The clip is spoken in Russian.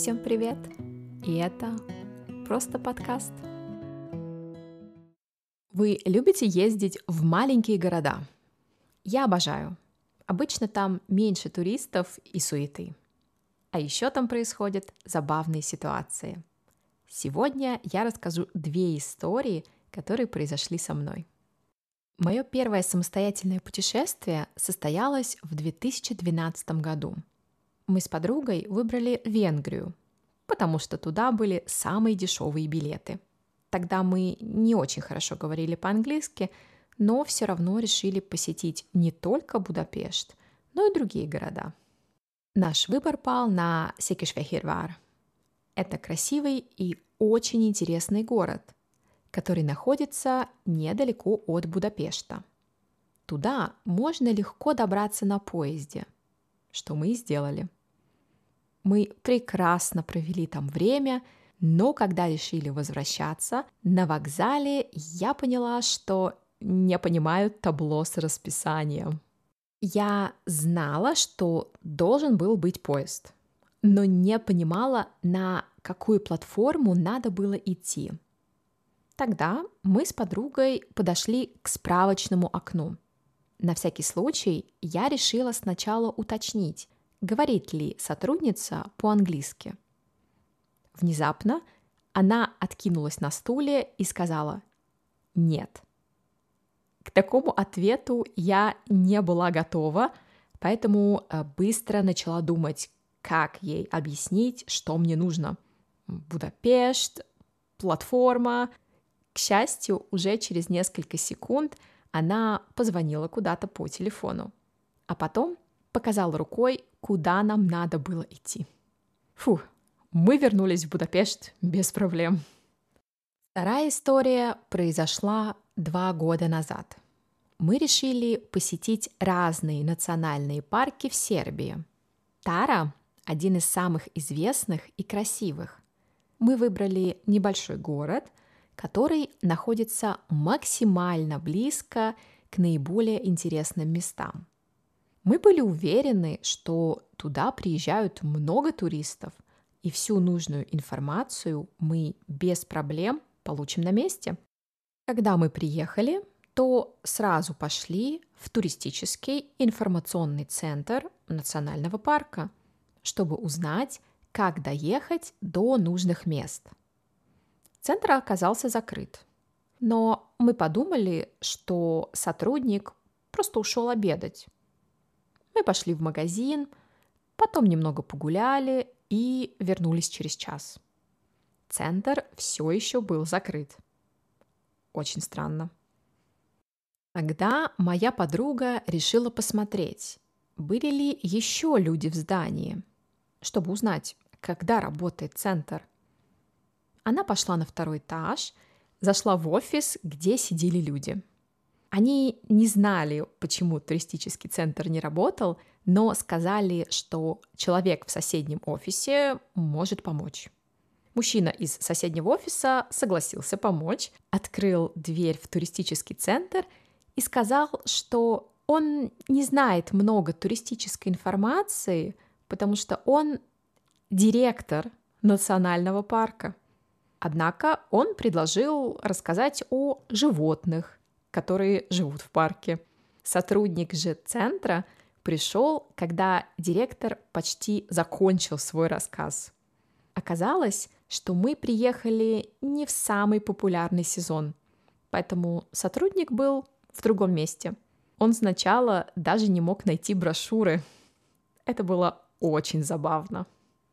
Всем привет! И это просто подкаст. Вы любите ездить в маленькие города? Я обожаю. Обычно там меньше туристов и суеты. А еще там происходят забавные ситуации. Сегодня я расскажу две истории, которые произошли со мной. Мое первое самостоятельное путешествие состоялось в 2012 году – мы с подругой выбрали Венгрию, потому что туда были самые дешевые билеты. Тогда мы не очень хорошо говорили по-английски, но все равно решили посетить не только Будапешт, но и другие города. Наш выбор пал на Секишвехирвар. Это красивый и очень интересный город, который находится недалеко от Будапешта. Туда можно легко добраться на поезде, что мы и сделали – мы прекрасно провели там время, но когда решили возвращаться, на вокзале я поняла, что не понимаю табло с расписанием. Я знала, что должен был быть поезд, но не понимала, на какую платформу надо было идти. Тогда мы с подругой подошли к справочному окну. На всякий случай я решила сначала уточнить, говорит ли сотрудница по-английски. Внезапно она откинулась на стуле и сказала «нет». К такому ответу я не была готова, поэтому э, быстро начала думать, как ей объяснить, что мне нужно. Будапешт, платформа. К счастью, уже через несколько секунд она позвонила куда-то по телефону. А потом показал рукой, куда нам надо было идти. Фу, мы вернулись в Будапешт без проблем. Вторая история произошла два года назад. Мы решили посетить разные национальные парки в Сербии. Тара – один из самых известных и красивых. Мы выбрали небольшой город, который находится максимально близко к наиболее интересным местам. Мы были уверены, что туда приезжают много туристов, и всю нужную информацию мы без проблем получим на месте. Когда мы приехали, то сразу пошли в туристический информационный центр национального парка, чтобы узнать, как доехать до нужных мест. Центр оказался закрыт, но мы подумали, что сотрудник просто ушел обедать мы пошли в магазин, потом немного погуляли и вернулись через час. Центр все еще был закрыт. Очень странно. Тогда моя подруга решила посмотреть, были ли еще люди в здании, чтобы узнать, когда работает центр. Она пошла на второй этаж, зашла в офис, где сидели люди – они не знали, почему туристический центр не работал, но сказали, что человек в соседнем офисе может помочь. Мужчина из соседнего офиса согласился помочь, открыл дверь в туристический центр и сказал, что он не знает много туристической информации, потому что он директор национального парка. Однако он предложил рассказать о животных, которые живут в парке. Сотрудник же центра пришел, когда директор почти закончил свой рассказ. Оказалось, что мы приехали не в самый популярный сезон, поэтому сотрудник был в другом месте. Он сначала даже не мог найти брошюры. Это было очень забавно.